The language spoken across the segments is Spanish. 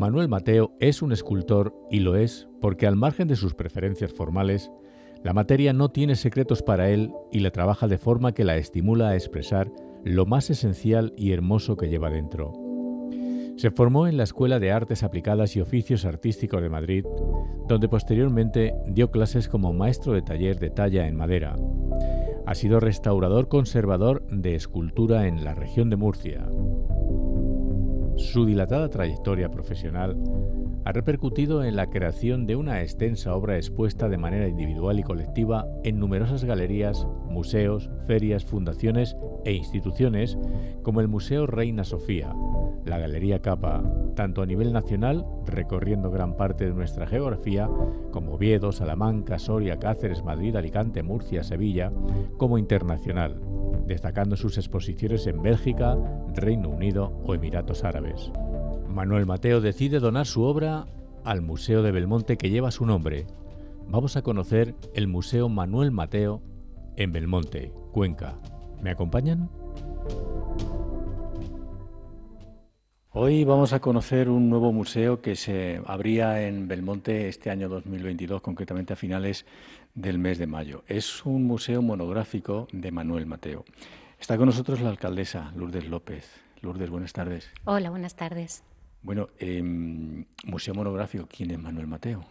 Manuel Mateo es un escultor y lo es porque al margen de sus preferencias formales, la materia no tiene secretos para él y la trabaja de forma que la estimula a expresar lo más esencial y hermoso que lleva dentro. Se formó en la Escuela de Artes Aplicadas y Oficios Artísticos de Madrid, donde posteriormente dio clases como maestro de taller de talla en madera. Ha sido restaurador conservador de escultura en la región de Murcia. Su dilatada trayectoria profesional ha repercutido en la creación de una extensa obra expuesta de manera individual y colectiva en numerosas galerías, museos, ferias, fundaciones e instituciones como el Museo Reina Sofía, la Galería Capa, tanto a nivel nacional, recorriendo gran parte de nuestra geografía, como Oviedo, Salamanca, Soria, Cáceres, Madrid, Alicante, Murcia, Sevilla, como internacional, destacando sus exposiciones en Bélgica, Reino Unido o Emiratos Árabes. Manuel Mateo decide donar su obra al Museo de Belmonte que lleva su nombre. Vamos a conocer el Museo Manuel Mateo en Belmonte, Cuenca. ¿Me acompañan? Hoy vamos a conocer un nuevo museo que se abría en Belmonte este año 2022, concretamente a finales del mes de mayo. Es un museo monográfico de Manuel Mateo. Está con nosotros la alcaldesa Lourdes López. Lourdes, buenas tardes. Hola, buenas tardes. Bueno, em, Museo Monográfico, ¿quién es Manuel Mateo?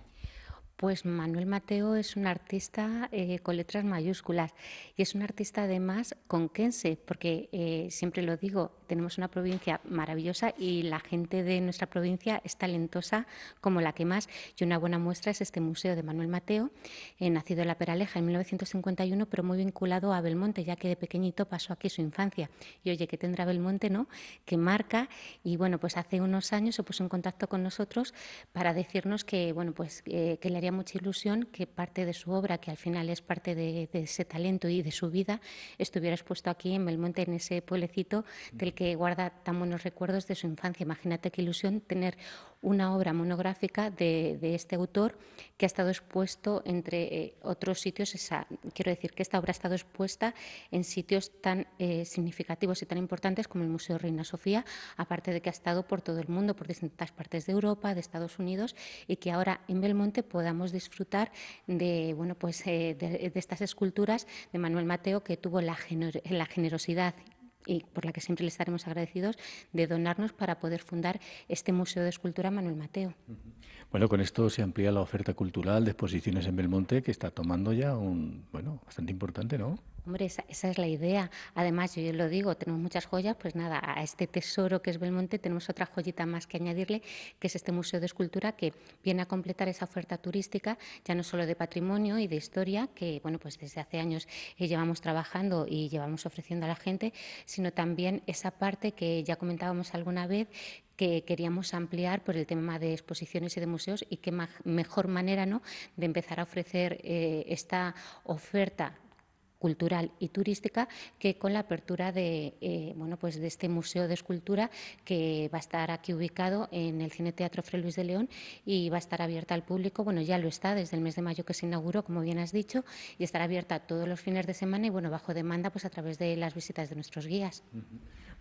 Pues Manuel Mateo es un artista eh, con letras mayúsculas y es un artista además conquense, porque eh, siempre lo digo, tenemos una provincia maravillosa y la gente de nuestra provincia es talentosa como la que más. Y una buena muestra es este museo de Manuel Mateo, eh, nacido en La Peraleja en 1951, pero muy vinculado a Belmonte, ya que de pequeñito pasó aquí su infancia. Y oye, ¿qué tendrá Belmonte, no? Que marca y bueno, pues hace unos años se puso en contacto con nosotros para decirnos que bueno, pues que le haría mucha ilusión que parte de su obra, que al final es parte de, ese talento y de su vida, estuviera expuesto aquí en Belmonte, en ese pueblecito del que guarda tan buenos recuerdos de su infancia. Imagínate qué ilusión tener una obra monográfica de, este autor que ha estado expuesto entre eh, otros sitios. Esa, quiero decir que esta obra ha estado expuesta en sitios tan eh, significativos y tan importantes como el Museo Reina Sofía, aparte de que ha estado por todo el mundo, por distintas partes de Europa, de Estados Unidos, y que ahora en Belmonte podamos disfrutar de, bueno, pues, eh, de, estas esculturas de Manuel Mateo, que tuvo la generosidad y por la que siempre le estaremos agradecidos, de donarnos para poder fundar este Museo de Escultura Manuel Mateo. Bueno, con esto se amplía la oferta cultural de exposiciones en Belmonte, que está tomando ya un, bueno, bastante importante, ¿no? Hombre, esa, es la idea. Además, yo lo digo, tenemos muchas joyas, pues nada, a este tesoro que es Belmonte tenemos otra joyita más que añadirle, que es este Museo de Escultura que viene a completar esa oferta turística, ya no solo de patrimonio y de historia, que bueno, pues desde hace años eh, llevamos trabajando y llevamos ofreciendo a la gente, sino también esa parte que ya comentábamos alguna vez, que queríamos ampliar por el tema de exposiciones y de museos y qué mejor manera ¿no? de empezar a ofrecer eh, esta oferta cultural y turística que con la apertura de, eh, bueno, pues de este Museo de Escultura que va a estar aquí ubicado en el Cine Teatro Fray Luis de León y va a estar abierta al público. Bueno, ya lo está desde el mes de mayo que se inauguró, como bien has dicho, y estará abierta todos los fines de semana y bueno, bajo demanda pues a través de las visitas de nuestros guías.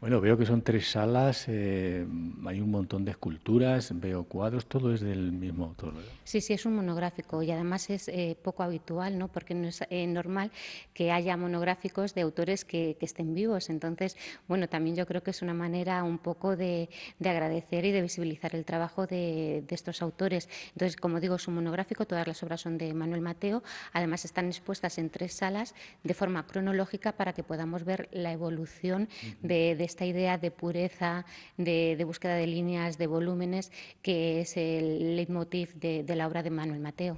Bueno, veo que son tres salas, eh, hay un montón de esculturas, veo cuadros, todo es del mismo autor. Sí, sí, es un monográfico y además es eh, poco habitual, ¿no? porque no es eh, normal que haya monográficos de autores que, estén vivos. Entonces, bueno, también yo creo que es una manera un poco de, agradecer y de visibilizar el trabajo de, estos autores. Entonces, como digo, es un monográfico, todas las obras son de Manuel Mateo, además están expuestas en tres salas de forma cronológica para que podamos ver la evolución de esta idea de pureza, de, búsqueda de líneas, de volúmenes, que es el leitmotiv de, la obra de Manuel Mateo.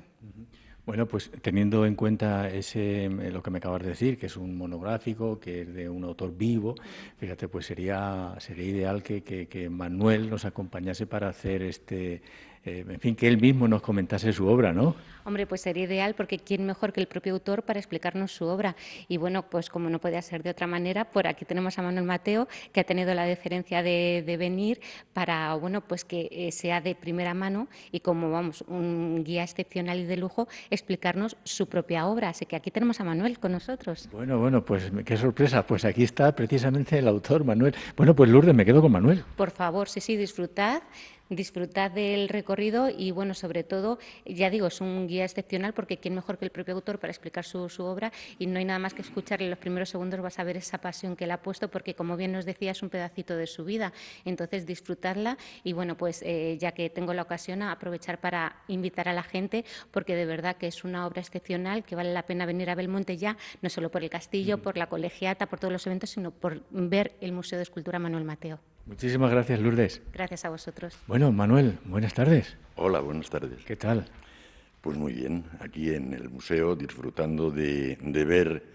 Bueno, pues teniendo en cuenta ese, eh, lo que me acabas de decir, que es un monográfico, que es de un autor vivo, fíjate, pues sería, sería ideal que, que Manuel nos acompañase para hacer este, eh, en fin, que él mismo nos comentase su obra, ¿no? Hombre, pues sería ideal porque quién mejor que el propio autor para explicarnos su obra. Y bueno, pues como no podía ser de otra manera, por aquí tenemos a Manuel Mateo, que ha tenido la deferencia de, venir para, bueno, pues que eh, sea de primera mano y como, vamos, un guía excepcional y de lujo, explicarnos su propia obra. Así que aquí tenemos a Manuel con nosotros. Bueno, bueno, pues qué sorpresa. Pues aquí está precisamente el autor, Manuel. Bueno, pues Lourdes, me quedo con Manuel. Por favor, sí, sí, disfrutad disfrutad del recorrido y, bueno, sobre todo, ya digo, es un guía excepcional porque quién mejor que el propio autor para explicar su, obra y no hay nada más que escucharle los primeros segundos vas a ver esa pasión que él ha puesto porque, como bien nos decía, es un pedacito de su vida. Entonces, disfrutarla y, bueno, pues eh, ya que tengo la ocasión, a aprovechar para invitar a la gente porque de verdad que es una obra excepcional que vale la pena venir a Belmonte ya, no solo por el castillo, por la colegiata, por todos los eventos, sino por ver el Museo de Escultura Manuel Mateo. Muchísimas gracias, Lourdes. Gracias a vosotros. Bueno, Manuel, buenas tardes. Hola, buenas tardes. ¿Qué tal? Pues muy bien, aquí en el museo disfrutando de, ver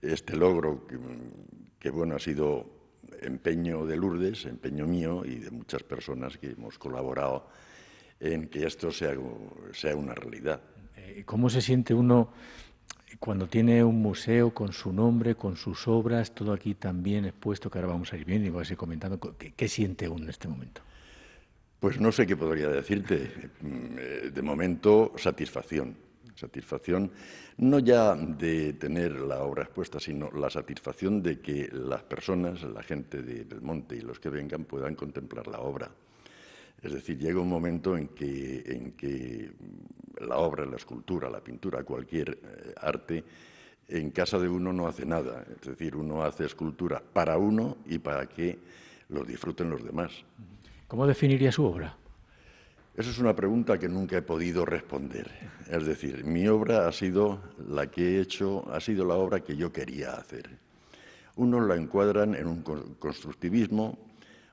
este logro que, bueno, ha sido empeño de Lourdes, empeño mío y de muchas personas que hemos colaborado en que esto sea, sea una realidad. Eh, ¿Cómo se siente uno cuando tiene un museo con su nombre, con sus obras, todo aquí también expuesto, que ahora vamos a ir viendo y vamos a ir comentando, ¿qué, siente uno en este momento? Pues no sé qué podría decirte. Mm, de momento, satisfacción. Satisfacción no ya de tener la obra expuesta, sino la satisfacción de que las personas, la gente de Belmonte y los que vengan puedan contemplar la obra. Es decir, llega un momento en que, en que la obra, la escultura, la pintura, cualquier eh, arte, en casa de uno no hace nada. Es decir, uno hace escultura para uno y para que lo disfruten los demás. ¿Cómo definiría su obra? Esa es una pregunta que nunca he podido responder. Es decir, mi obra ha sido la que he hecho, ha sido la obra que yo quería hacer. Unos la encuadran en un constructivismo,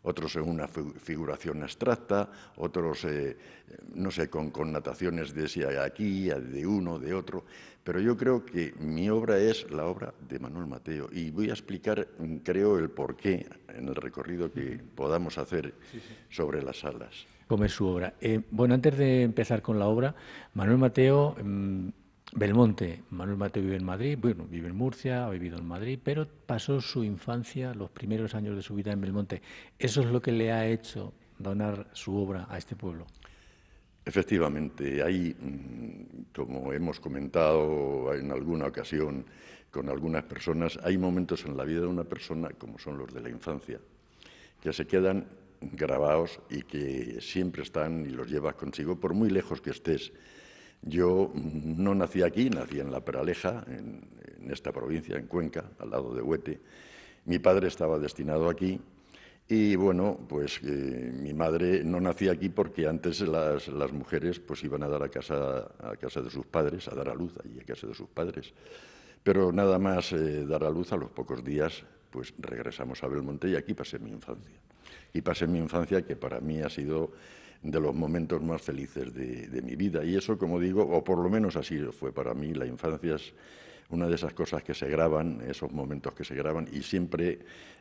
otros en una figuración abstracta, otros, eh, no sé, con connotaciones de si aquí, de uno, de otro. Pero yo creo que mi obra es la obra de Manuel Mateo y voy a explicar, creo, el porqué en el recorrido que podamos hacer sobre las salas. ¿Cómo es su obra? Eh, bueno, antes de empezar con la obra, Manuel Mateo mm, Belmonte, Manuel Mateo vive en Madrid, bueno, vive en Murcia, ha vivido en Madrid, pero pasó su infancia, los primeros años de su vida en Belmonte. ¿Eso es lo que le ha hecho donar su obra a este pueblo? Efectivamente, hay, mm, como hemos comentado en alguna ocasión con algunas personas, hay momentos en la vida de una persona, como son los de la infancia, que se quedan grabados y que siempre están y los llevas consigo, por muy lejos que estés yo no nací aquí, nací en La Peraleja, en, esta provincia, en Cuenca, al lado de Huete. Mi padre estaba destinado aquí y bueno, pues eh, mi madre no nacía aquí porque antes las, mujeres pues iban a dar a casa, a casa de sus padres, a dar a luz allí a casa de sus padres. Pero nada más eh, dar a luz a los pocos días, pues regresamos a Belmonte y aquí pasé mi infancia. Y pasé mi infancia que para mí ha sido de los momentos más felices de, mi vida. Y eso, como digo, o por lo menos así fue para mí, la infancia es una de esas cosas que se graban, esos momentos que se graban, y siempre,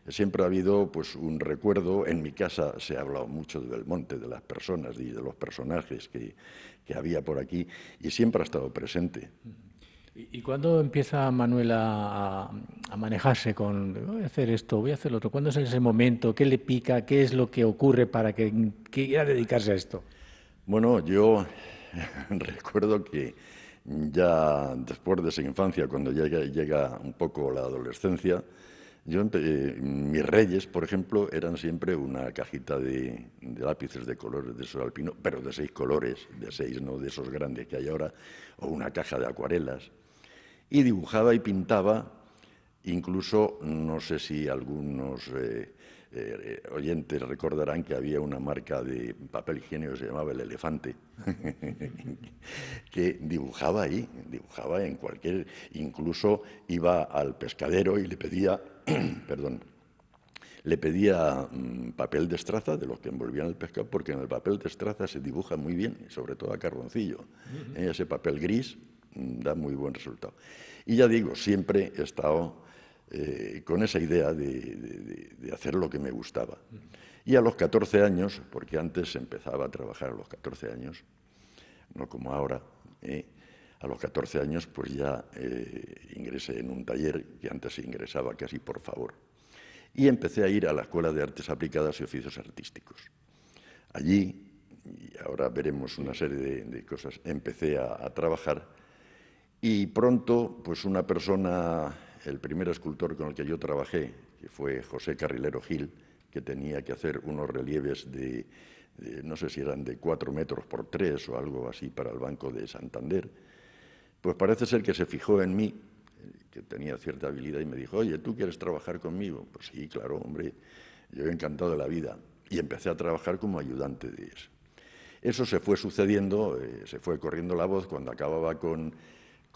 siempre ha habido pues, un recuerdo. En mi casa se ha hablado mucho de Belmonte, de las personas y de los personajes que, que había por aquí, y siempre ha estado presente. ¿Y cuándo empieza Manuel a, manejarse con, voy a hacer esto, voy a hacer lo otro? ¿Cuándo es ese momento? ¿Qué le pica? ¿Qué es lo que ocurre para que quiera dedicarse a esto? Bueno, yo recuerdo que ya después de esa infancia, cuando llega, llega un poco la adolescencia, yo mis reyes, por ejemplo, eran siempre una cajita de, lápices de colores de sol alpino, pero de seis colores, de seis, no de esos grandes que hay ahora, o una caja de acuarelas y dibujaba y pintaba, incluso, no sé si algunos eh, eh, oyentes recordarán que había una marca de papel higiénico que se llamaba El Elefante, que dibujaba ahí, dibujaba en cualquier, incluso iba al pescadero y le pedía, perdón, le pedía mm, papel de estraza de los que envolvían el pescado, porque en el papel de estraza se dibuja muy bien, sobre todo a carboncillo. Ese papel gris da muy buen resultado. Y ya digo, siempre he estado eh, con esa idea de, hacer lo que me gustaba. Y a los 14 años, porque antes empezaba a trabajar a los 14 años, no como ahora, ¿eh? a los 14 años pues ya eh, ingresé en un taller que antes ingresaba casi por favor. Y empecé a ir a la Escuela de Artes Aplicadas y Oficios Artísticos. Allí, y ahora veremos una serie de, cosas, empecé a trabajar y pronto, pues una persona, el primer escultor con el que yo trabajé, que fue José Carrilero Gil, que tenía que hacer unos relieves de, no sé si eran de cuatro metros por tres o algo así para el Banco de Santander, pues parece ser que se fijó en mí, que tenía cierta habilidad, y me dijo, oye, ¿tú quieres trabajar conmigo? Pues sí, claro, hombre, yo he encantado la vida. Y empecé a trabajar como ayudante de eso. Eso se fue sucediendo, eh, se fue corriendo la voz cuando acababa con,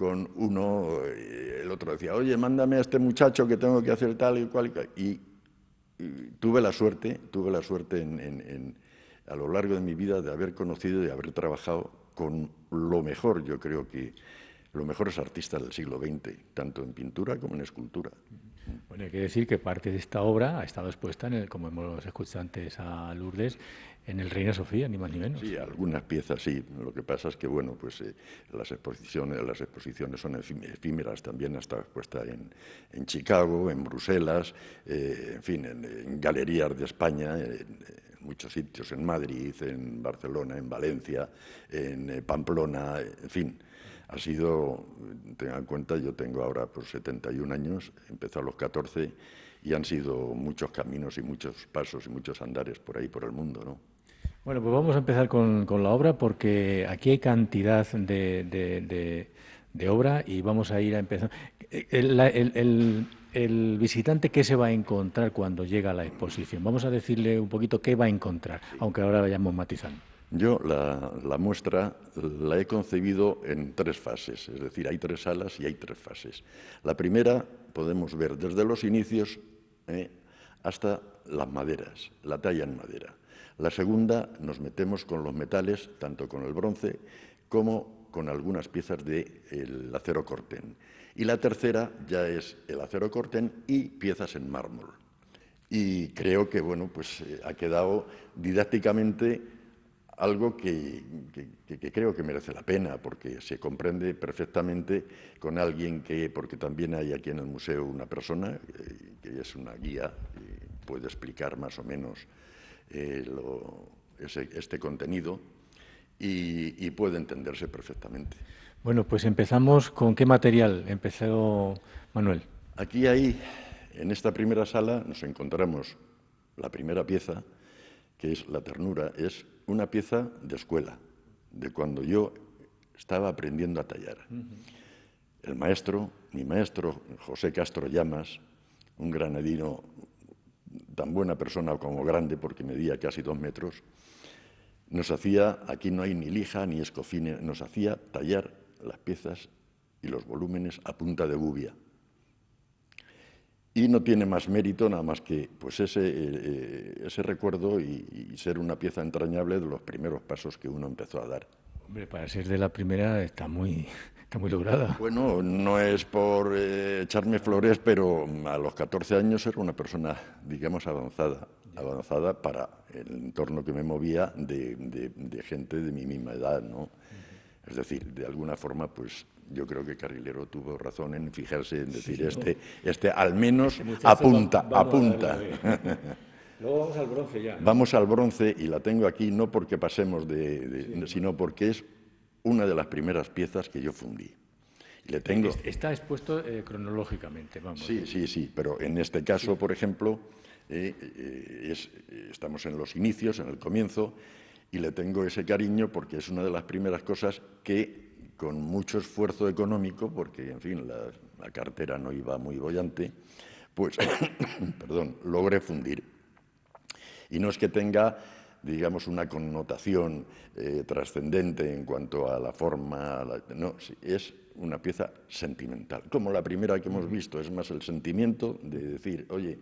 con uno, eh, el otro decía, oye, mándame a este muchacho que tengo que hacer tal y cual. Y, tuve la suerte, tuve la suerte a lo largo de mi vida de haber conocido y de haber trabajado con lo mejor, yo creo que los mejores artistas del siglo XX, tanto en pintura como en escultura. Bueno, hay que decir que parte de esta obra ha estado expuesta, en el, como hemos escuchado antes a Lourdes, en el Reina Sofía, ni más ni menos. Sí, algunas piezas sí. Lo que pasa es que, bueno, pues eh, las, exposiciones, las exposiciones son efímeras también, ha estado expuesta en, en Chicago, en Bruselas, eh, en fin, en, galerías de España, en, muchos sitios, en Madrid, en Barcelona, en Valencia, en eh, Pamplona, en fin ha sido, tengan en cuenta, yo tengo ahora pues 71 años, empezó a los 14 y han sido muchos caminos y muchos pasos y muchos andares por ahí, por el mundo, ¿no? Bueno, pues vamos a empezar con, la obra porque aquí hay cantidad de, obra y vamos a ir a empezar. El, el, visitante, ¿qué se va a encontrar cuando llega a la exposición? Vamos a decirle un poquito qué va a encontrar, aunque ahora vayamos matizando. Yo la, muestra la he concebido en tres fases, es decir, hay tres salas y hay tres fases. La primera podemos ver desde los inicios eh, hasta las maderas, la talla en madera. La segunda nos metemos con los metales, tanto con el bronce como con algunas piezas del acero corten. Y la tercera ya es el acero corten y piezas en mármol. Y creo que bueno, pues eh, ha quedado didácticamente algo que, creo que merece la pena, porque se comprende perfectamente con alguien que, porque también hay aquí en el museo una persona eh, que es una guía, y puede explicar más o menos eh, este contenido y, puede entenderse perfectamente. Bueno, pues empezamos con qué material empezó Manuel. Aquí hay, en esta primera sala, nos encontramos la primera pieza, que es la ternura, es una pieza de escuela, de cuando yo estaba aprendiendo a tallar. El maestro, mi maestro, José Castro Llamas, un granadino tan buena persona como grande, porque medía casi dos metros, nos hacía, aquí no hay ni lija ni escofine, nos hacía tallar las piezas y los volúmenes a punta de gubia y no tiene más mérito nada más que pues ese, eh, ese recuerdo y, ser una pieza entrañable de los primeros pasos que uno empezó a dar. Hombre, para ser de la primera está muy, está muy lograda. Bueno, no es por eh, echarme flores, pero a los 14 años era una persona, digamos, avanzada, avanzada para el entorno que me movía de, de gente de mi misma edad, ¿no? Es decir, de alguna forma, pues yo creo que Carrilero tuvo razón en fijarse en decir este, este al menos apunta, apunta. Luego vamos al bronce ya. Vamos al bronce y la tengo aquí no porque pasemos de, sino porque es una de las primeras piezas que yo fundí. Le tengo... Está expuesto eh, cronológicamente, vamos. Sí, sí, sí, pero en este caso, por ejemplo, eh, eh, estamos en los inicios, en el comienzo, y le tengo ese cariño porque es una de las primeras cosas que con mucho esfuerzo económico, porque, en fin, la, cartera no iba muy bollante, pues, perdón, logré fundir. Y no es que tenga, digamos, una connotación eh, trascendente en cuanto a la forma, no, es una pieza sentimental, como la primera que hemos visto, es más el sentimiento de decir, oye,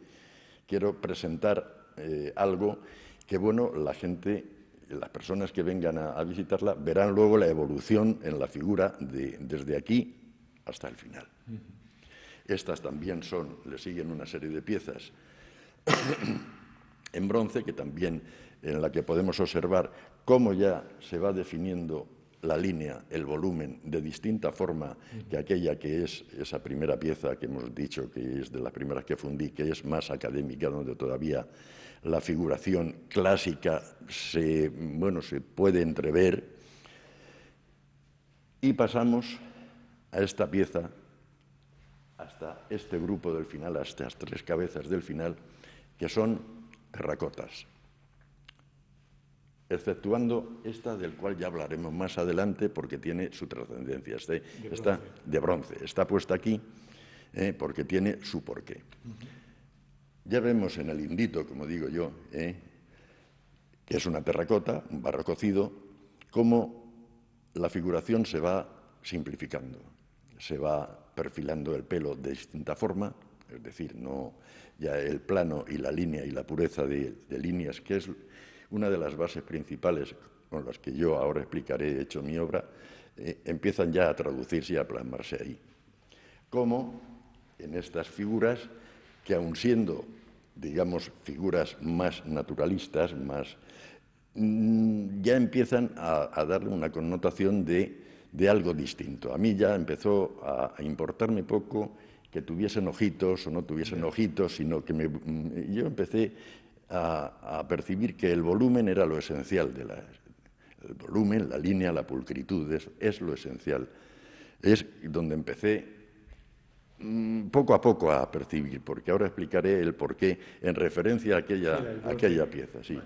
quiero presentar eh, algo que, bueno, la gente las personas que vengan a, visitarla verán luego la evolución en la figura desde aquí hasta el final. Estas también son, le siguen una serie de piezas en bronce que también en la que podemos observar cómo ya se va definiendo la línea, el volumen, de distinta forma que aquella que es esa primera pieza que hemos dicho que es de las primeras que fundí, que es más académica, donde todavía la figuración clásica se, bueno, se puede entrever. Y pasamos a esta pieza, hasta este grupo del final, hasta estas tres cabezas del final, que son terracotas, exceptuando esta del cual ya hablaremos más adelante porque tiene su trascendencia. Este, está de bronce, está puesta aquí eh, porque tiene su porqué. Ya vemos en el indito, como digo yo, eh, que es una terracota, un barro cocido, cómo la figuración se va simplificando, se va perfilando el pelo de distinta forma, es decir, no ya el plano y la línea y la pureza de, líneas, que es una de las bases principales con las que yo ahora explicaré, hecho mi obra, eh, empiezan ya a traducirse y a plasmarse ahí. Como en estas figuras, que aun siendo, digamos, figuras más naturalistas, más mm, ya empiezan a, darle una connotación de, algo distinto. A mí ya empezó a, importarme poco que tuviesen ojitos o no tuviesen ojitos, sino que mm, yo empecé a, percibir que el volumen era lo esencial de la, el volumen, la línea, la pulcritud, es lo esencial. Es donde empecé poco a poco a percibir, porque ahora explicaré el porqué en referencia a aquella, aquella pieza. Sí.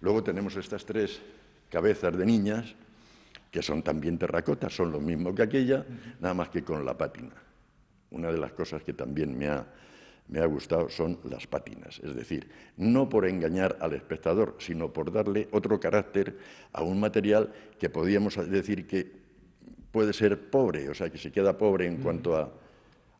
Luego tenemos estas tres cabezas de niñas, que son también terracotas, son lo mismo que aquella, nada más que con la pátina. Una de las cosas que también me ha, me ha gustado son las pátinas, es decir, no por engañar al espectador, sino por darle otro carácter a un material que podríamos decir que puede ser pobre, o sea, que se queda pobre en cuanto a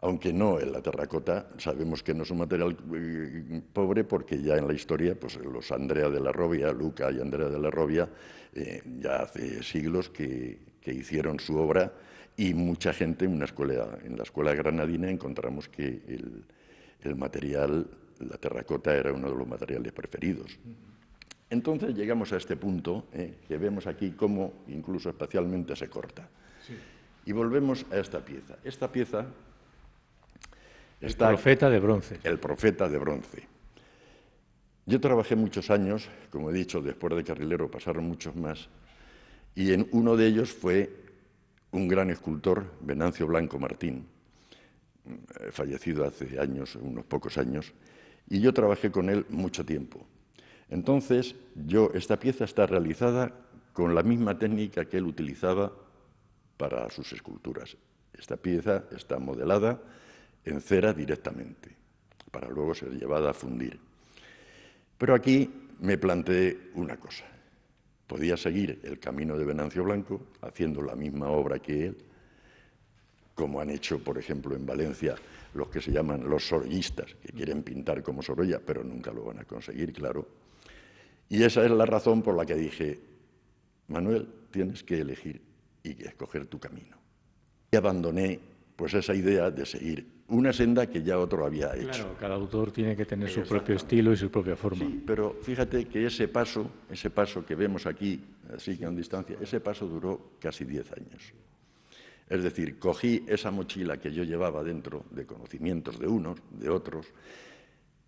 aunque no en la terracota sabemos que no es un material eh, pobre porque ya en la historia pues los Andrea de la Robia, Luca y Andrea de la Robia, eh, ya hace siglos que, hicieron su obra y mucha gente en, una escuela, en la escuela granadina encontramos que el, material, la terracota era uno de los materiales preferidos. Entonces llegamos a este punto eh, que vemos aquí cómo incluso espacialmente se corta. Y volvemos a esta pieza. Esta pieza el profeta de bronce. El profeta de bronce. Yo trabajé muchos años, como he dicho, después de carrilero pasaron muchos más, y en uno de ellos fue un gran escultor, Venancio Blanco Martín, eh, fallecido hace años, unos pocos años, y yo trabajé con él mucho tiempo. Entonces, yo, esta pieza está realizada con la misma técnica que él utilizaba para sus esculturas. Esta pieza está modelada en cera directamente, para luego ser llevada a fundir. Pero aquí me planteé una cosa. Podía seguir el camino de Venancio Blanco, haciendo la misma obra que él, como han hecho, por ejemplo, en Valencia los que se llaman los sorollistas, que quieren pintar como Sorolla, pero nunca lo van a conseguir, claro. Y esa es la razón por la que dije, Manuel, tienes que elegir y escoger tu camino. Y abandoné pues esa idea de seguir una senda que ya otro había hecho. Claro, cada autor tiene que tener su propio estilo y su propia forma. Sí, pero fíjate que ese paso, ese paso que vemos aquí, así que a distancia, ese paso duró casi diez años. Es decir, cogí esa mochila que yo llevaba dentro de conocimientos de unos, de otros,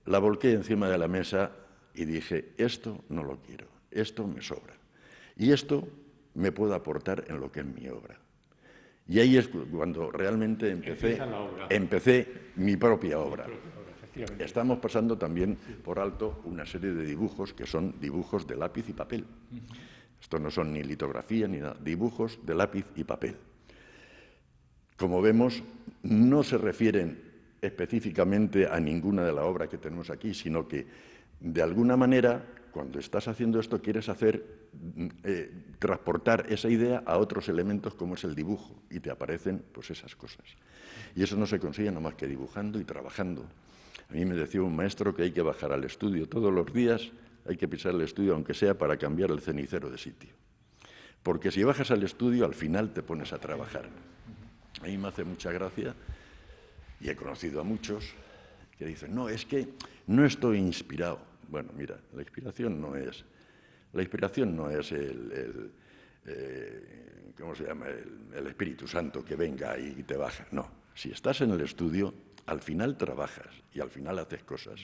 la volqué encima de la mesa y dije, esto no lo quiero, esto me sobra. Y esto me puede aportar en lo que es mi obra. Y ahí es cuando realmente empecé, empecé mi propia obra. Estamos pasando también por alto una serie de dibujos que son dibujos de lápiz y papel. Esto no son ni litografía ni nada, dibujos de lápiz y papel. Como vemos, no se refieren específicamente a ninguna de la obra que tenemos aquí, sino que de alguna manera cuando estás haciendo esto quieres hacer, mm, eh, transportar esa idea a otros elementos como es el dibujo y te aparecen pues esas cosas. Y eso no se consigue nada más que dibujando y trabajando. A mí me decía un maestro que hay que bajar al estudio todos los días, hay que pisar el estudio aunque sea para cambiar el cenicero de sitio. Porque si bajas al estudio al final te pones a trabajar. A mí me hace mucha gracia y he conocido a muchos que dicen, no, es que no estoy inspirado. Bueno, mira, la inspiración no es, la inspiración no es el, eh, ¿cómo se llama? El, Espíritu Santo que venga y te baja. No, si estás en el estudio, al final trabajas y al final haces cosas.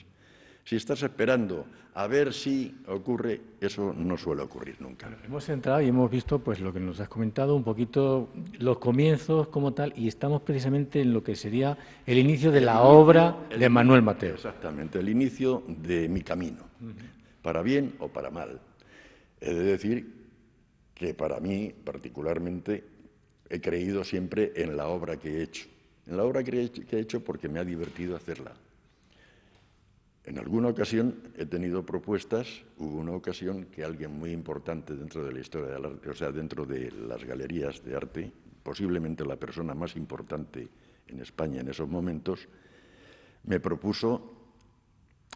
Si estás esperando a ver si ocurre, eso no suele ocurrir nunca. hemos entrado y hemos visto pues lo que nos has comentado, un poquito los comienzos como tal, y estamos precisamente en lo que sería el inicio de la obra de Manuel Mateo. Exactamente, el inicio de mi camino, para bien o para mal. He de decir que para mí, particularmente, he creído siempre en la obra que he hecho. En la obra que he hecho porque me ha divertido hacerla. En alguna ocasión he tenido propuestas, hubo una ocasión que alguien muy importante dentro de la historia del arte, o sea, dentro de las galerías de arte, posiblemente la persona más importante en España en esos momentos, me propuso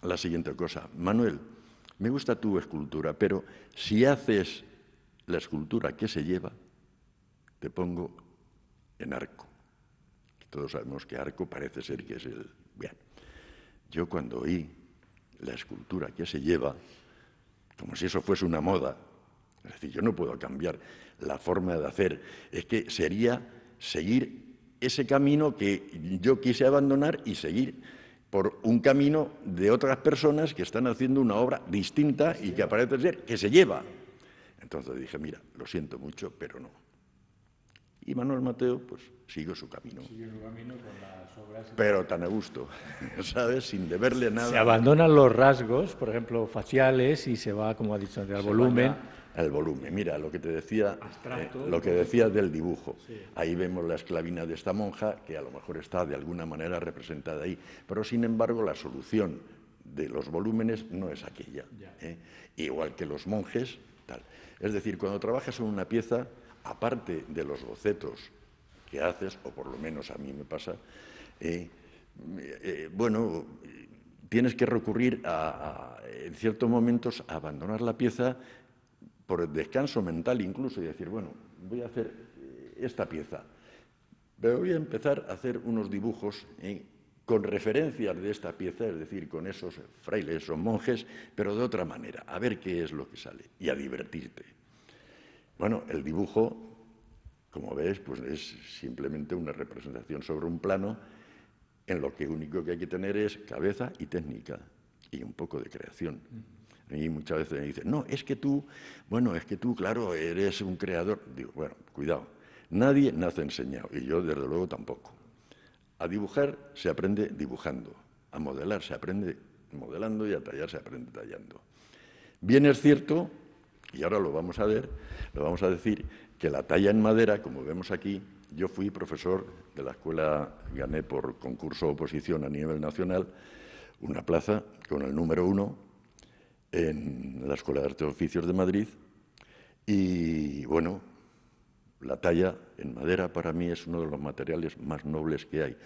la siguiente cosa. Manuel, me gusta tu escultura, pero si haces la escultura que se lleva, te pongo en arco. Todos sabemos que arco parece ser que es el... Yo cuando oí la escultura que se lleva, como si eso fuese una moda. Es decir, yo no puedo cambiar la forma de hacer. Es que sería seguir ese camino que yo quise abandonar y seguir por un camino de otras personas que están haciendo una obra distinta y que parece ser que se lleva. Entonces dije, mira, lo siento mucho, pero no. Y Manuel Mateo, pues, sigue su camino. Sigue su camino con las obras. Pero tan a gusto, ¿sabes? Sin deberle nada. Se abandonan los rasgos, por ejemplo, faciales, y se va, como ha dicho antes, al volumen. Al volumen. Mira, lo que te decía, eh, lo que decía del dibujo. Ahí vemos la esclavina de esta monja, que a lo mejor está de alguna manera representada ahí. Pero, sin embargo, la solución de los volúmenes no es aquella. ¿eh? Igual que los monjes, tal. Es decir, cuando trabajas en una pieza aparte de los bocetos que haces, o por lo menos a mí me pasa, eh, eh, bueno, tienes que recurrir en ciertos momentos a abandonar la pieza por el descanso mental incluso y decir, bueno, voy a hacer eh, esta pieza, pero voy a empezar a hacer unos dibujos con referencias de esta pieza, es decir, con esos frailes o monjes, pero de otra manera, a ver qué es lo que sale y a divertirte. Bueno, el dibujo, como ves, pues es simplemente una representación sobre un plano en lo que único que hay que tener es cabeza y técnica y un poco de creación. Y muchas veces me dicen, no, es que tú, bueno, es que tú, claro, eres un creador. Digo, bueno, cuidado, nadie nace enseñado, y yo desde luego tampoco. A dibujar se aprende dibujando, a modelar se aprende modelando y a tallar se aprende tallando. Bien es cierto y ahora lo vamos a ver, lo vamos a decir, que la talla en madera, como vemos aquí, yo fui profesor de la escuela, gané por concurso oposición a nivel nacional una plaza con el número uno en la Escuela de Artes y Oficios de Madrid y bueno, la talla en madera para mí es uno de los materiales más nobles que hay,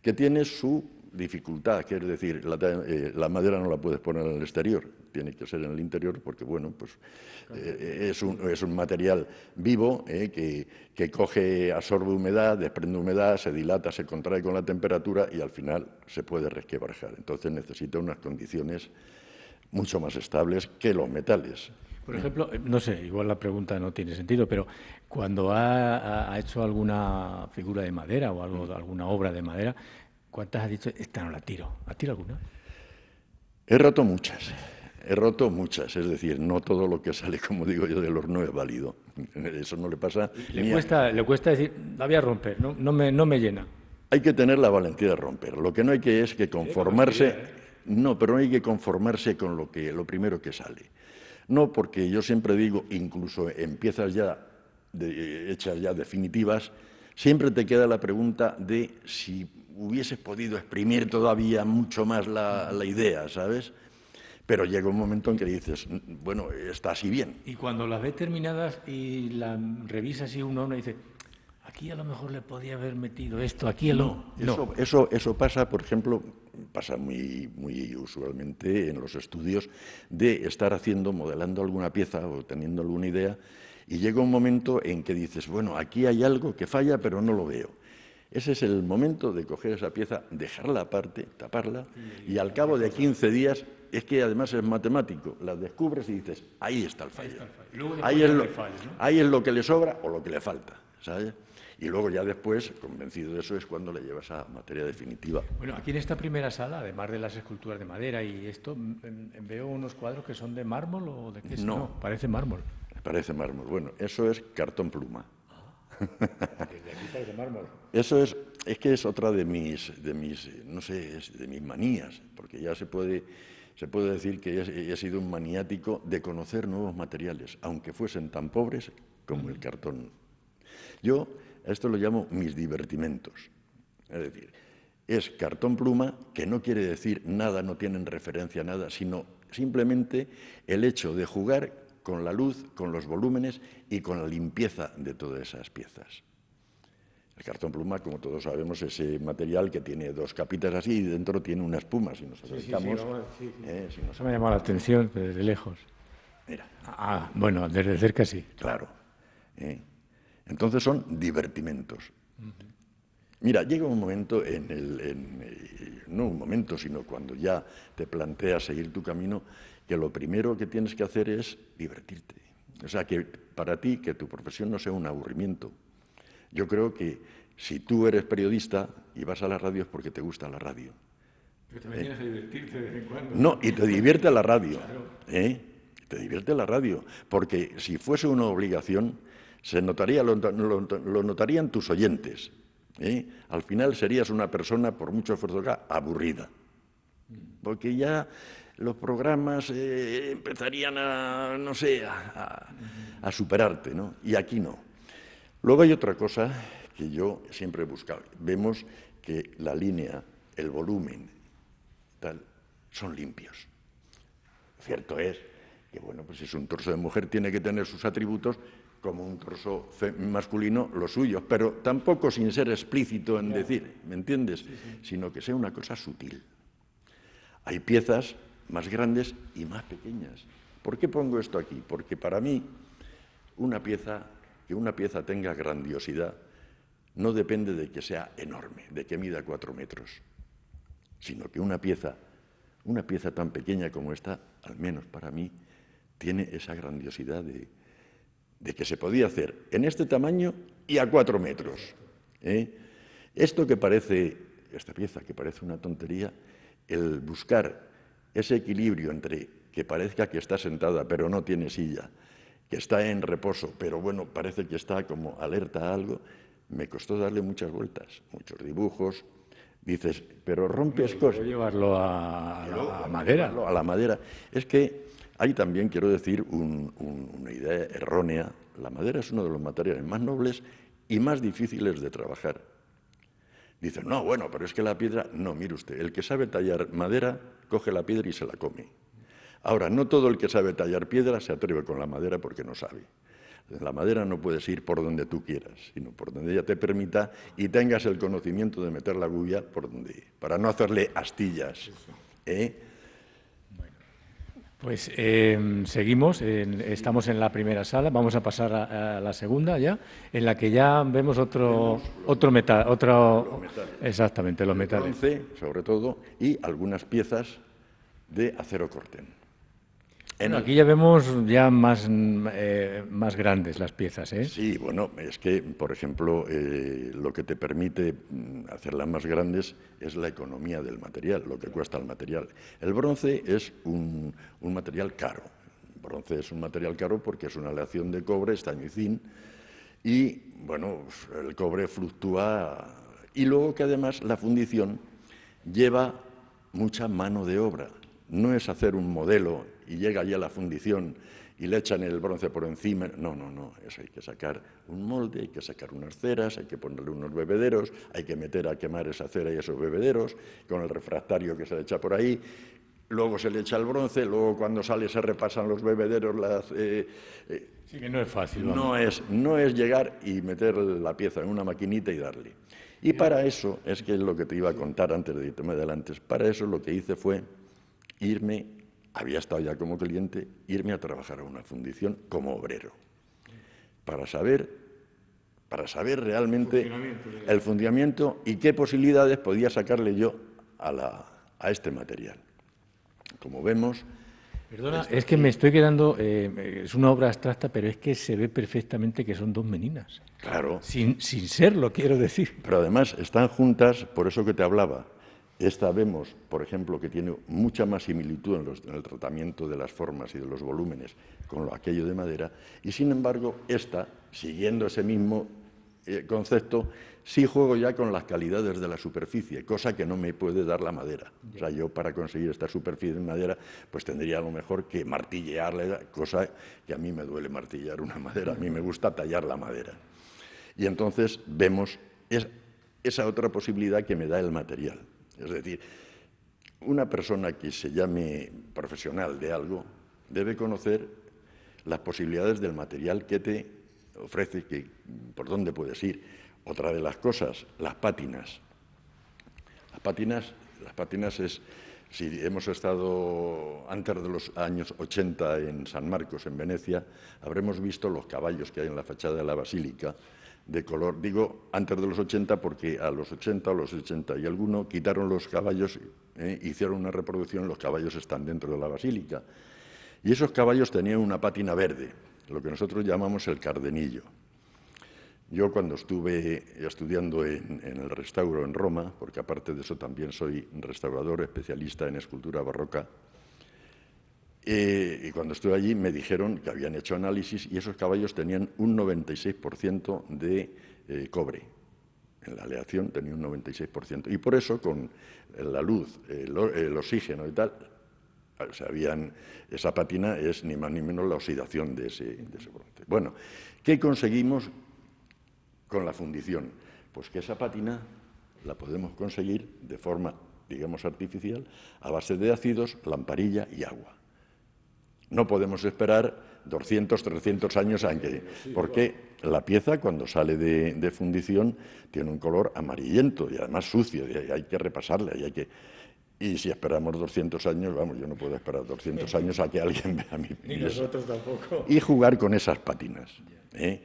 que tiene su dificultad, que es decir, eh, la, madera no la puedes poner en el exterior, tiene que ser en el interior porque, bueno, pues eh, es, un, material vivo eh, que, que, coge, absorbe humedad, desprende humedad, se dilata, se contrae con la temperatura y al final se puede resquebrajar. Entonces necesita unas condiciones mucho más estables que los metales. Por ejemplo, no sé, igual la pregunta no tiene sentido, pero cuando ha, ha hecho alguna figura de madera o algo, alguna obra de madera, ¿Cuántas has dicho? Esta no la tiro. ¿Has tirado alguna? He roto muchas. He roto muchas, es decir, no todo lo que sale, como digo yo, del horno es válido. Eso no le pasa. Le, cuesta, le cuesta decir, la voy a romper, no, no, me, no me llena. Hay que tener la valentía de romper. Lo que no hay que es que conformarse. ¿eh? No, pero no hay que conformarse con lo, que, lo primero que sale. No, porque yo siempre digo, incluso en piezas ya hechas ya definitivas, siempre te queda la pregunta de si hubieses podido exprimir todavía mucho más la, idea, ¿sabes? Pero llega un momento en que dices, bueno, está así bien. Y cuando las ves terminadas y las revisas y uno, uno dice, aquí a lo mejor le podía haber metido esto, aquí no. Eso, eso, eso pasa, por ejemplo, pasa muy, muy usualmente en los estudios de estar haciendo, modelando alguna pieza o teniendo alguna idea y llega un momento en que dices, bueno, aquí hay algo que falla, pero no lo veo. Ese es el momento de coger esa pieza, dejarla aparte, taparla, y al cabo de 15 días, es que además es matemático, la descubres y dices, ahí está el fallo. Ahí, es lo, ahí es lo que le sobra o lo que le falta. ¿sabes? Y luego ya después, convencido de eso, es cuando le llevas a materia definitiva. Bueno, aquí en esta primera sala, además de las esculturas de madera y esto, veo unos cuadros que son de mármol o de qué es. No, parece mármol. Parece mármol. Bueno, eso es cartón pluma. Eso es, es que es otra de mis, de mis, no sé, de mis manías, porque ya se puede, se puede decir que he, he sido un maniático de conocer nuevos materiales, aunque fuesen tan pobres como el cartón. Yo esto lo llamo mis divertimentos. Es decir, es cartón pluma, que no quiere decir nada, no tienen referencia a nada, sino simplemente el hecho de jugar con la luz, con los volúmenes y con la limpieza de todas esas piezas. El cartón pluma, como todos sabemos, es ese material que tiene dos capitas así y dentro tiene una espuma. Si nos acercamos, eh, me ha llamado la atención desde lejos. Mira. Ah, bueno, desde cerca sí. Claro. Eh. Entonces son divertimentos. Mira, llega un momento en el, eh, no un momento, sino cuando ya te planteas seguir tu camino, que lo primero que tienes que hacer es divertirte. O sea, que para ti, que tu profesión no sea un aburrimiento. Yo creo que si tú eres periodista y vas a la radio es porque te gusta la radio. Pero también tienes que divertirte de vez en cuando. No, y te divierte la radio. ¿eh? Te divierte la radio. Porque si fuese una obligación, se notaría, lo, notarían tus oyentes. ¿eh? Al final serías una persona, por mucho esfuerzo que aburrida. Porque ya los programas eh, empezarían a, no sé, a, superarte, ¿no? Y aquí no. Luego hay otra cosa que yo siempre he buscado. Vemos que la línea, el volumen, tal, son limpios. Cierto es que, bueno, pues si es un torso de mujer, tiene que tener sus atributos, como un torso masculino los suyos, pero tampoco sin ser explícito en decir, ¿me entiendes? Sino que sea una cosa sutil. Hay piezas más grandes y más pequeñas. ¿Por qué pongo esto aquí? Porque para mí una pieza, que una pieza tenga grandiosidad, no depende de que sea enorme, de que mida cuatro metros, sino que una pieza, una pieza tan pequeña como esta, al menos para mí, tiene esa grandiosidad de, que se podía hacer en este tamaño y a cuatro metros. ¿eh? Esto que parece, esta pieza que parece una tontería, el buscar ese equilibrio entre que parezca que está sentada pero no tiene silla, que está en reposo, pero bueno, parece que está como alerta a algo, me costó darle muchas vueltas, muchos dibujos. Dices, pero rompes cosas. llevarlo a, la madera. A la madera. Es que hay también, quiero decir, una idea errónea. La madera es uno de los materiales más nobles y más difíciles de trabajar. Dicen, no, bueno, pero es que la piedra... No, mire usted, el que sabe tallar madera coge la piedra y se la come. Ahora, no todo el que sabe tallar piedra se atreve con la madera porque no sabe. La madera no puedes ir por donde tú quieras, sino por donde ella te permita y tengas el conocimiento de meter la gubia por donde, para no hacerle astillas. ¿eh? Pues em, seguimos, estamos en la primera sala, vamos a pasar a, la segunda ya, en la que ya vemos otro, otro metal, otro, exactamente, los metales. sobre todo, y algunas piezas de acero corten aquí ya vemos ya más, eh, más grandes las piezas. ¿eh? Sí, bueno, es que, por ejemplo, eh, lo que te permite mm, hacerlas más grandes es la economía del material, lo que cuesta el material. El bronce es un, un material caro. El bronce es un material caro porque es una aleación de cobre, estaño y zinc, y, bueno, el cobre fluctúa. Y luego que además la fundición lleva mucha mano de obra. No es hacer un modelo y llega allí a la fundición y le echan el bronce por encima. No, no, no, eso hay que sacar un molde, hay que sacar unas ceras, hay que ponerle unos bebederos, hay que meter a quemar esa cera y esos bebederos con el refractario que se le echa por ahí. Luego se le echa el bronce, luego cuando sale se repasan los bebederos. Las, eh, eh, sí que no es fácil. No es, no es llegar y meter la pieza en una maquinita y darle. Y para eso, es que es lo que te iba a contar antes de irme adelante, para eso lo que hice fue irme había estado ya como cliente, irme a trabajar a una fundición como obrero, para saber, para saber realmente el fundamento y qué posibilidades podía sacarle yo a, a este material. Como vemos, Perdona, es que me estoy quedando, eh, es una obra abstracta, pero es que se ve perfectamente que son dos meninas. Claro. Sin, sin serlo, quiero decir. Pero además están juntas, por eso que te hablaba. Esta vemos, por ejemplo, que tiene mucha más similitud en, el tratamiento de las formas y de los volúmenes con lo, aquello de madera, y sin embargo, esta, siguiendo ese mismo eh, concepto, sí juego ya con las calidades de la superficie, cosa que no me puede dar la madera. O sea, yo para conseguir esta superficie de madera, pues tendría a lo mejor que martillearle, cosa que a mí me duele martillar una madera, a mí me gusta tallar la madera. Y entonces vemos esa otra posibilidad que me da el material. Es decir, una persona que se llame profesional de algo debe conocer las posibilidades del material que te ofrece, que, por dónde puedes ir otra de las cosas, las pátinas. Las pátinas, las pátinas es, si hemos estado antes de los años 80 en San Marcos, en Venecia, habremos visto los caballos que hay en la fachada de la basílica de color, digo antes de los 80 porque a los 80 o los 80 y alguno quitaron los caballos, eh, hicieron una reproducción, los caballos están dentro de la basílica. Y esos caballos tenían una pátina verde, lo que nosotros llamamos el cardenillo. Yo cuando estuve estudiando en, el restauro en Roma, porque aparte de eso también soy restaurador especialista en escultura barroca, eh, y cuando estuve allí me dijeron que habían hecho análisis y esos caballos tenían un 96% de eh, cobre. En la aleación tenía un 96%. Y por eso con la luz, el, oxígeno y tal, sabían, esa patina es ni más ni menos la oxidación de ese, de ese bronce. Bueno, ¿qué conseguimos con la fundición? Pues que esa pátina la podemos conseguir de forma, digamos, artificial, a base de ácidos, lamparilla y agua. No podemos esperar 200, 300 años a que... Porque la pieza, cuando sale de, fundición, tiene un color amarillento y además sucio, y hay que repasarla y hay que... Y si esperamos 200 años, vamos, yo no puedo esperar 200 años a que alguien vea mi Ni nosotros tampoco. Y jugar con esas pátinas. ¿eh?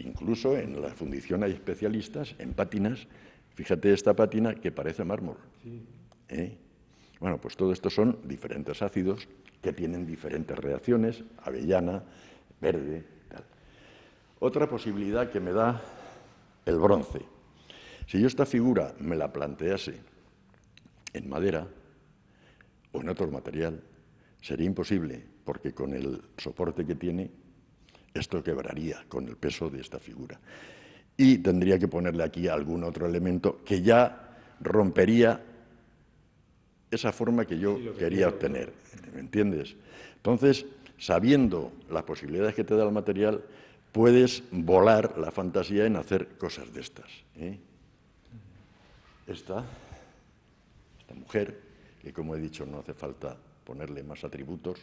Incluso en la fundición hay especialistas en pátinas. Fíjate esta pátina que parece mármol. ¿Eh? Bueno, pues todo esto son diferentes ácidos que tienen diferentes reacciones, avellana, verde, tal. Otra posibilidad que me da el bronce. Si yo esta figura me la plantease en madera o en otro material, sería imposible, porque con el soporte que tiene esto quebraría con el peso de esta figura. Y tendría que ponerle aquí algún otro elemento que ya rompería esa forma que yo quería obtener. ¿Me entiendes? Entonces, sabiendo las posibilidades que te da el material, puedes volar la fantasía en hacer cosas de estas. ¿eh? Esta, esta mujer, que como he dicho no hace falta ponerle más atributos,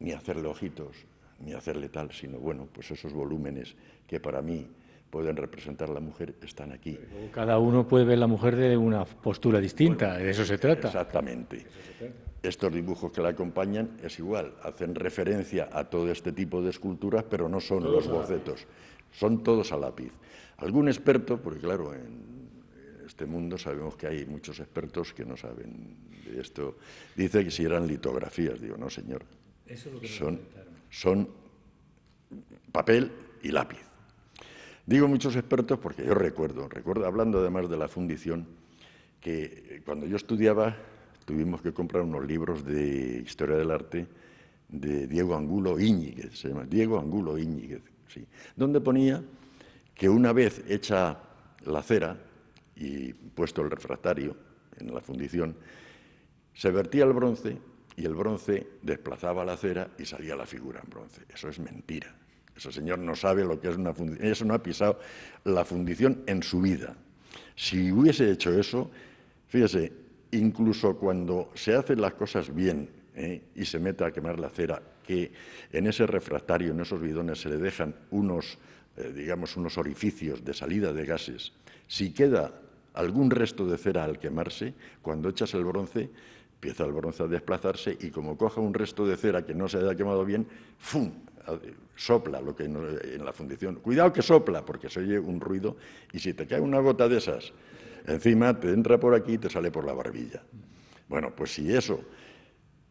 ni hacerle ojitos, ni hacerle tal, sino bueno, pues esos volúmenes que para mí pueden representar a la mujer están aquí. Cada uno puede ver la mujer de una postura distinta, de eso se trata. Exactamente. Estos dibujos que la acompañan es igual, hacen referencia a todo este tipo de esculturas, pero no son los bocetos, son todos a lápiz. Algún experto, porque claro, en este mundo sabemos que hay muchos expertos que no saben de esto, dice que si eran litografías, digo, no señor, eso es lo que son son papel y lápiz. Digo muchos expertos porque yo recuerdo, recuerdo hablando además de la fundición, que cuando yo estudiaba tuvimos que comprar unos libros de historia del arte de Diego Angulo Íñiguez, se llama Diego Angulo Íñiguez, sí, donde ponía que una vez hecha la cera y puesto el refractario en la fundición, se vertía el bronce y el bronce desplazaba la cera y salía la figura en bronce. Eso es mentira. Ese señor no sabe lo que es una fundición. Eso no ha pisado la fundición en su vida. Si hubiese hecho eso, fíjese, incluso cuando se hacen las cosas bien ¿eh? y se mete a quemar la cera, que en ese refractario, en esos bidones, se le dejan unos, eh, digamos, unos orificios de salida de gases, si queda algún resto de cera al quemarse, cuando echas el bronce, empieza el bronce a desplazarse y como coja un resto de cera que no se haya quemado bien, ¡fum! Sopla lo que en la fundición. Cuidado que sopla, porque se oye un ruido y si te cae una gota de esas, encima te entra por aquí y te sale por la barbilla. Bueno, pues si eso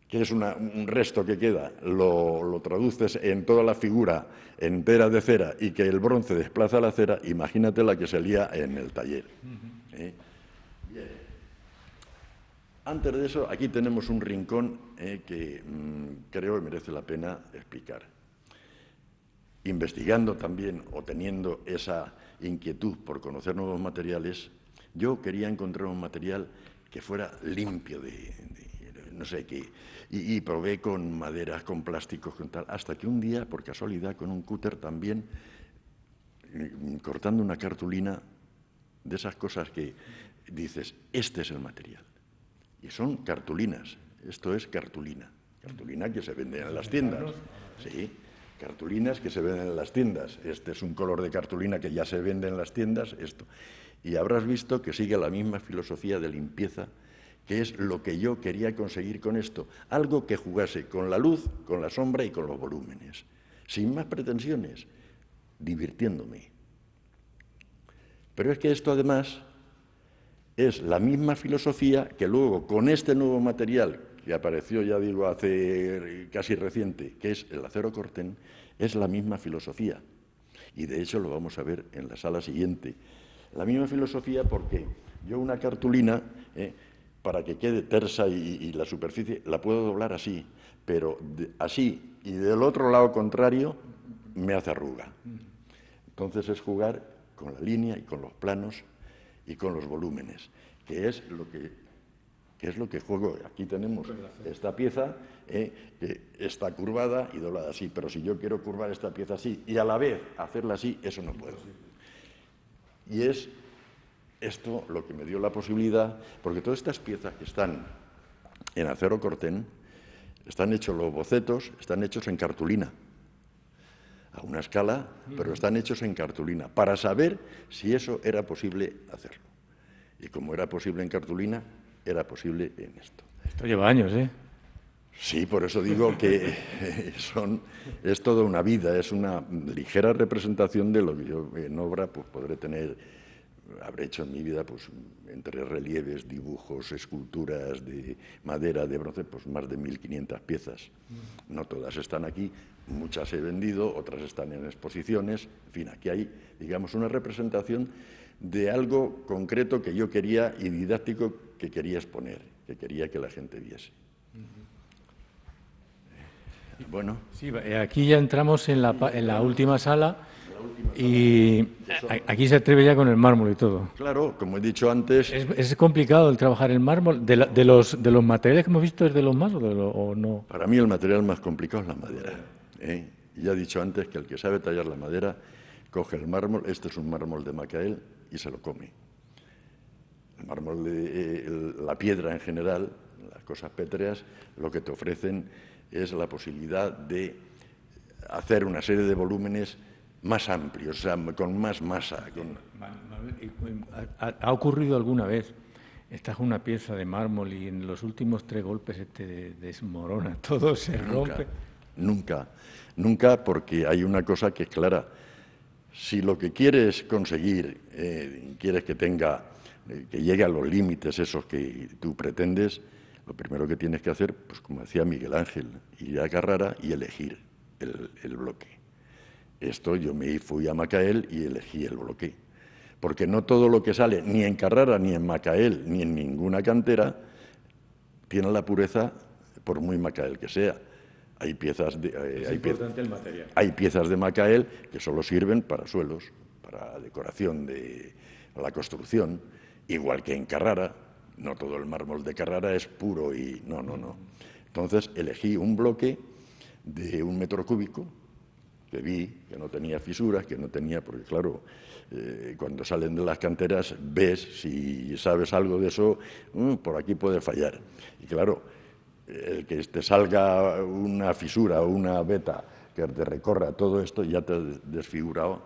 que es un resto que queda, lo, traduces en toda la figura entera de cera y que el bronce desplaza la cera, imagínate la que salía en el taller. ¿eh? Antes de eso, aquí tenemos un rincón eh, que mm, creo que merece la pena explicar. Investigando también o teniendo esa inquietud por conocer nuevos materiales, yo quería encontrar un material que fuera limpio de, no sé qué, y, probé con maderas, con plásticos, con tal, hasta que un día, por casualidad, con un cúter también, mm, cortando una cartulina de esas cosas que dices, este es el material. Y son cartulinas, esto es cartulina, cartulina que se vende en las tiendas. Sí, cartulinas que se venden en las tiendas. Este es un color de cartulina que ya se vende en las tiendas, esto. Y habrás visto que sigue la misma filosofía de limpieza, que es lo que yo quería conseguir con esto. Algo que jugase con la luz, con la sombra y con los volúmenes. Sin más pretensiones, divirtiéndome. Pero es que esto además es la misma filosofía que luego con este nuevo material que apareció, ya digo, hace casi reciente, que es el acero corten, es la misma filosofía. Y de hecho lo vamos a ver en la sala siguiente. La misma filosofía porque yo una cartulina, eh, para que quede tersa y, la superficie, la puedo doblar así, pero así y del otro lado contrario me hace arruga. Entonces es jugar con la línea y con los planos y con los volúmenes, que es lo que, es lo que juego. Aquí tenemos esta pieza eh, que está curvada y doblada así, pero si yo quiero curvar esta pieza así y a la vez hacerla así, eso no puedo. Y es esto lo que me dio la posibilidad, porque todas estas piezas que están en acero corten, están hechos los bocetos, están hechos en cartulina a una escala, pero están hechos en cartulina, para saber si eso era posible hacerlo. Y como era posible en cartulina, era posible en esto. Esto lleva años, ¿eh? Sí, por eso digo que son, es toda una vida, es una ligera representación de lo que yo en obra pues, podré tener, habré hecho en mi vida pues, entre relieves, dibujos, esculturas de madera, de bronce, pues más de 1.500 piezas. No todas están aquí, Muchas he vendido, otras están en exposiciones. En fin, aquí hay, digamos, una representación de algo concreto que yo quería y didáctico que quería exponer, que quería que la gente viese. Bueno. Sí, eh, aquí ya entramos en la, en la última sala. Y aquí se atreve ya con el mármol y todo. Claro, como he dicho antes. ¿Es, complicado el trabajar el mármol? De, los, ¿De los materiales que hemos visto es de los más o, o no? Para mí el material más complicado es la madera. ¿eh? Ya he dicho antes que el que sabe tallar la madera coge el mármol, este es un mármol de Macael, y se lo come. El mármol, de, eh, la piedra en general, las cosas pétreas, lo que te ofrecen es la posibilidad de hacer una serie de volúmenes más amplios, o sea, con más masa. ¿Ha ocurrido alguna vez? Estás una pieza de mármol y en los últimos tres golpes te desmorona, todo se rompe. Nunca, nunca porque hay una cosa que es clara. Si lo que quieres conseguir, eh, quieres que tenga, que llegue a los límites esos que tú pretendes, lo primero que tienes que hacer, pues como decía Miguel Ángel, ir a Carrara y elegir el, el bloque. Esto yo me fui a Macael y elegí el bloque. Porque no todo lo que sale, ni en Carrara, ni en Macael, ni en ninguna cantera, tiene la pureza, por muy Macael que sea. Hay piezas de, eh, hay, material. hay piezas de Macael que solo sirven para suelos, para decoración de la construcción, igual que en Carrara. No todo el mármol de Carrara es puro y no, no, no. Entonces elegí un bloque de un metro cúbico que vi que no tenía fisuras, que no tenía, porque claro, eh, cuando salen de las canteras ves si sabes algo de eso, mm, por aquí puede fallar. Y claro, el que te salga una fisura o una veta que te recorra todo esto, ya te ha desfigurado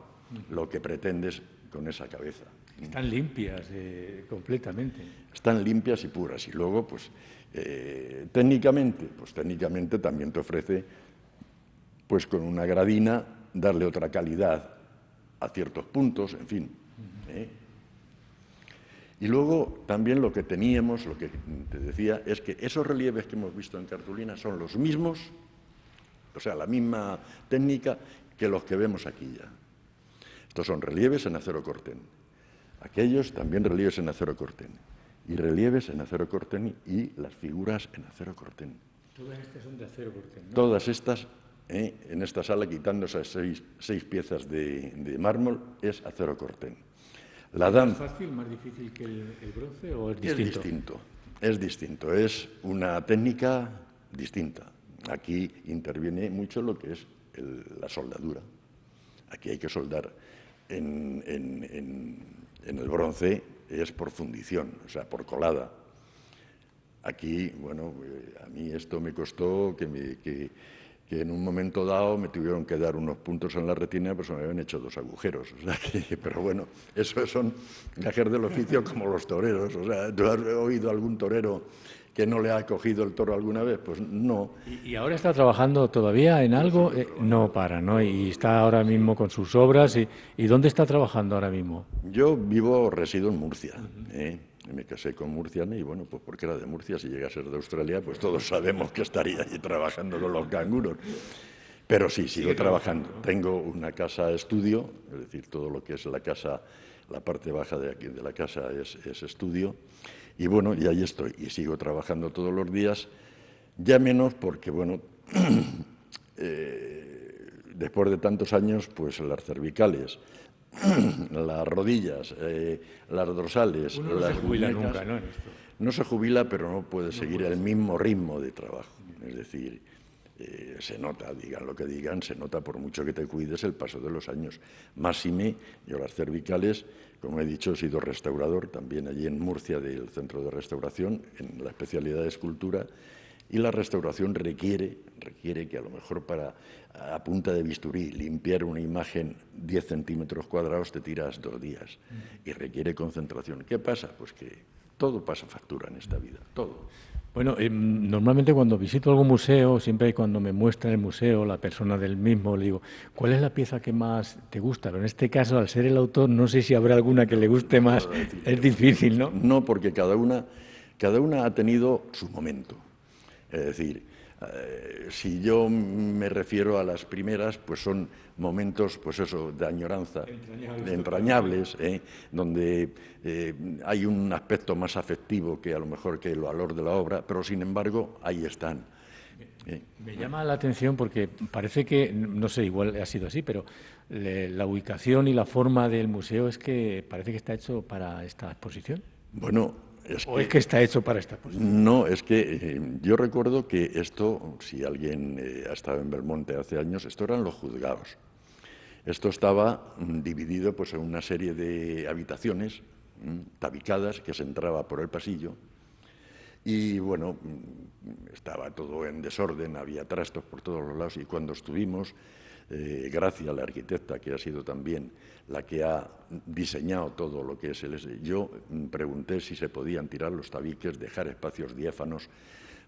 lo que pretendes con esa cabeza. Están limpias eh, completamente. Están limpias y puras. Y luego, pues, eh, técnicamente, pues técnicamente también te ofrece, pues con una gradina, darle otra calidad a ciertos puntos, en fin. ¿eh? Y luego también lo que teníamos, lo que te decía, es que esos relieves que hemos visto en cartulina son los mismos, o sea, la misma técnica que los que vemos aquí ya. Estos son relieves en acero corten. Aquellos también relieves en acero corten. Y relieves en acero corten y las figuras en acero corten. Todas estas son de acero corten. Todas estas, eh, en esta sala, quitando esas seis, piezas de, mármol, es acero corten. La ¿Es más fácil, más difícil que el, bronce o es distinto? Es distinto, es distinto. Es una técnica distinta. Aquí interviene mucho lo que es la soldadura. Aquí hay que soldar. En, el bronce es por fundición, o sea, por colada. Aquí, bueno, eh, a mí esto me costó que, me, que que en un momento dado me tuvieron que dar unos puntos en la retina, pues me habían hecho dos agujeros. O sea que, pero bueno, eso son gajes del oficio como los toreros. O sea, ¿tú has oído algún torero que no le ha cogido el toro alguna vez? Pues no. ¿Y, ahora está trabajando todavía en algo? Eh, no para, ¿no? Y está ahora mismo con sus obras. ¿Y, y dónde está trabajando ahora mismo? Yo vivo, resido en Murcia me casé con murciana y bueno, pues porque era de Murcia, si llega a ser de Australia, pues todos sabemos que estaría allí trabajando con los canguros. Pero sí, sigo trabajando. Tengo una casa estudio, es decir, todo lo que es la casa, la parte baja de aquí de la casa es, estudio. Y bueno, y ahí estoy. Y sigo trabajando todos los días, ya menos porque, bueno, eh, después de tantos años, pues las cervicales, las rodillas, eh, las dorsales. no las se jubila nunca, ¿no? No se jubila, pero no puede seguir el mismo ritmo de trabajo. Es decir, eh, se nota, digan lo que digan, se nota por mucho que te cuides el paso de los años. Máxime, yo las cervicales, como he dicho, he sido restaurador también allí en Murcia del Centro de Restauración, en la especialidad de escultura, y la restauración requiere, requiere que a lo mejor para a punta de bisturí limpiar una imagen 10 centímetros cuadrados te tiras dos días y requiere concentración. ¿Qué pasa? Pues que todo pasa factura en esta vida, todo. Bueno, em, normalmente cuando visito algún museo, siempre cuando me muestra el museo la persona del mismo, le digo, ¿cuál es la pieza que más te gusta? Pero en este caso, al ser el autor, no sé si habrá alguna que le guste más. Es difícil, ¿no? No, porque cada una, cada una ha tenido su momento. Es decir, eh, si yo me refiero a las primeras, pues son momentos, pues eso, de añoranza, de entrañables, ¿eh? donde eh, hay un aspecto más afectivo que a lo mejor que el valor de la obra, pero sin embargo ahí están. Me llama la atención porque parece que, no sé, igual ha sido así, pero la ubicación y la forma del museo es que parece que está hecho para esta exposición. Bueno, ¿O es que está hecho para esta posición? No, es que eh, yo recuerdo que esto, si alguien eh, ha estado en Belmonte hace años, esto eran los juzgados. Esto estaba mm, dividido pues, en una serie de habitaciones mm, tabicadas que se entraba por el pasillo y bueno, mm, estaba todo en desorden, había trastos por todos los lados y cuando estuvimos eh, gracias a la arquitecta que ha sido también la que ha diseñado todo lo que es el... Yo pregunté si se podían tirar los tabiques, dejar espacios diáfanos,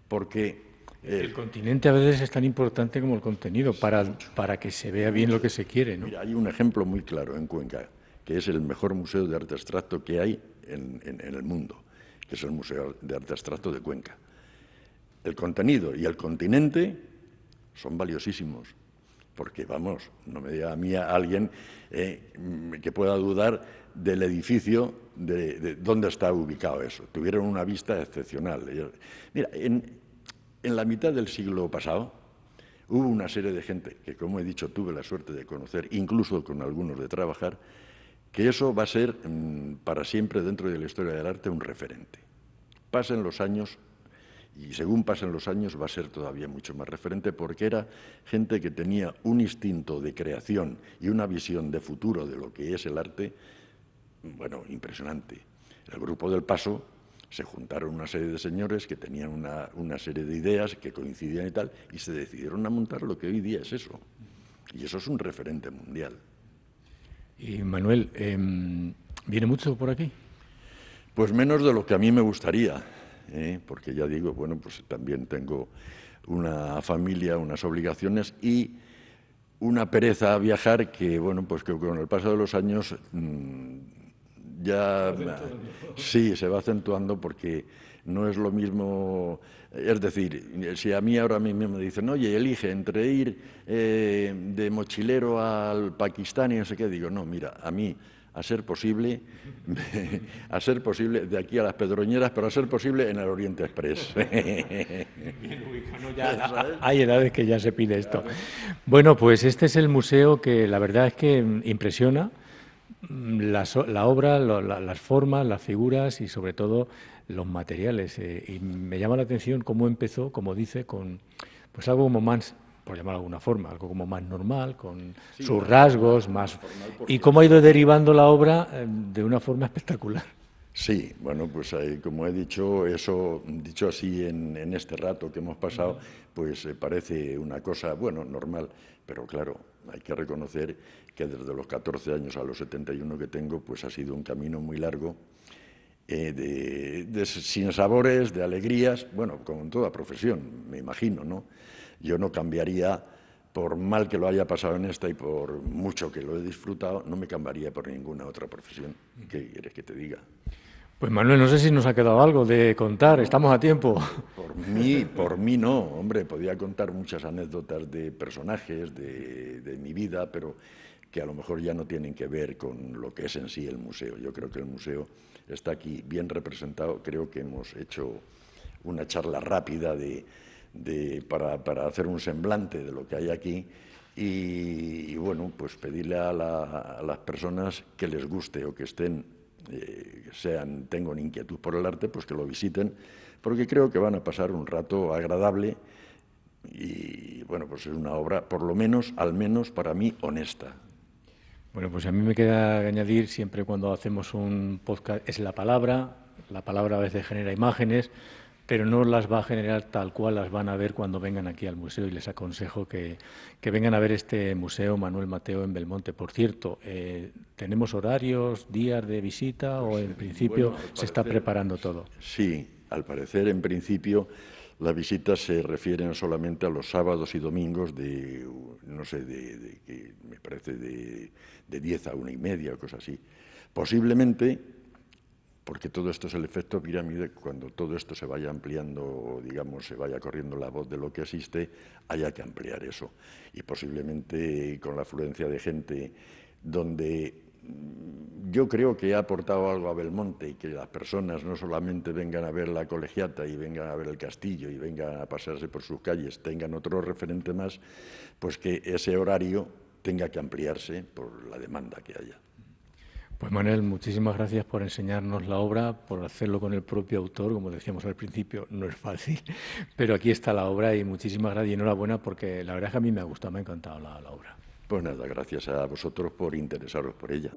porque... el continente a veces es tan importante como el contenido para, para que se vea bien lo que se quiere. ¿no? hay un ejemplo muy claro en Cuenca, que es el mejor museo de arte abstracto que hay en el mundo, que es el Museo de Arte Abstracto de Cuenca. El contenido y el continente son valiosísimos porque vamos, no me diga a mí alguien eh, que pueda dudar del edificio, de, dónde está ubicado eso. Tuvieron una vista excepcional. Mira, en, en la mitad del siglo pasado hubo una serie de gente que, como he dicho, tuve la suerte de conocer, incluso con algunos de trabajar, que eso va a ser mm, para siempre dentro de la historia del arte un referente. Pasen los años, y según pasen los años va a ser todavía mucho más referente porque era gente que tenía un instinto de creación y una visión de futuro de lo que es el arte, bueno, impresionante. El grupo del Paso se juntaron una serie de señores que tenían una, serie de ideas que coincidían y tal, y se decidieron a montar lo que hoy día es eso. Y eso es un referente mundial. Y Manuel, em, ¿viene mucho por aquí? Pues menos de lo que a mí me gustaría. ¿Eh? porque ya digo, bueno, pues también tengo una familia, unas obligaciones y una pereza a viajar que, bueno, pues que con el paso de los años mm, ya sí, se va acentuando porque no es lo mismo, es decir, si a mí ahora mismo me dicen, oye, elige entre ir eh, de mochilero al Pakistán y no sé qué, digo, no, mira, a mí a ser posible, a ser posible de aquí a las Pedroñeras, pero a ser posible en el Oriente Express. hay edades que ya se pide esto. Bueno, pues este es el museo que la verdad es que impresiona la, la obra, las formas, las figuras y sobre todo los materiales. Eh, y me llama la atención cómo empezó, como dice, con pues algo como más por llamarlo de alguna forma, algo como más normal, con sus rasgos, más... y cómo ha ido derivando la obra eh, de una forma espectacular. Sí, bueno, pues eh, como he dicho, eso, dicho así en, este rato que hemos pasado, pues eh, parece una cosa, bueno, normal, pero claro, hay que reconocer que desde los 14 años a los 71 que tengo, pues ha sido un camino muy largo, de, de, sin sabores, de alegrías, bueno, como en toda profesión, me imagino, ¿no? Yo no cambiaría, por mal que lo haya pasado en esta y por mucho que lo he disfrutado, no me cambiaría por ninguna otra profesión. ¿Qué quieres que te diga? Pues Manuel, no sé si nos ha quedado algo de contar, estamos a tiempo. Por mí, por mí no, hombre, podía contar muchas anécdotas de personajes de, de mi vida, pero que a lo mejor ya no tienen que ver con lo que es en sí el museo. Yo creo que el museo está aquí bien representado, creo que hemos hecho una charla rápida de, para, hacer un semblante de lo que hay aquí y, bueno, pues pedirle a, las personas que les guste o que estén, eh, sean, tengan inquietud por el arte, pues que lo visiten, porque creo que van a pasar un rato agradable y bueno, pues es una obra, por lo menos, al menos para mí, honesta. Bueno, pues a mí me queda añadir siempre cuando hacemos un podcast, es la palabra, la palabra a veces genera imágenes, pero no las va a generar tal cual las van a ver cuando vengan aquí al museo y les aconsejo que, vengan a ver este museo Manuel Mateo en Belmonte. Por cierto, eh, ¿tenemos horarios, días de visita o en principio se está preparando todo? Sí, al parecer en principio las visitas se refieren solamente a los sábados y domingos de, no sé, de, me parece de, de 10 a una y media o cosas así. Posiblemente porque todo esto es el efecto pirámide, cuando todo esto se vaya ampliando, digamos, se vaya corriendo la voz de lo que existe, haya que ampliar eso. Y posiblemente con la afluencia de gente donde mm, yo creo que ha aportado algo a Belmonte y que las personas no solamente vengan a ver la colegiata y vengan a ver el castillo y vengan a pasearse por sus calles, tengan otro referente más, pues que ese horario tenga que ampliarse por la demanda que haya. Pues Manuel, muchísimas gracias por enseñarnos la obra, por hacerlo con el propio autor, como decíamos al principio, no es fácil, pero aquí está la obra y muchísimas gracias y enhorabuena porque la verdad es que a mí me ha gustado, me ha encantado la, la obra. Pues nada, gracias a vosotros por interesaros por ella.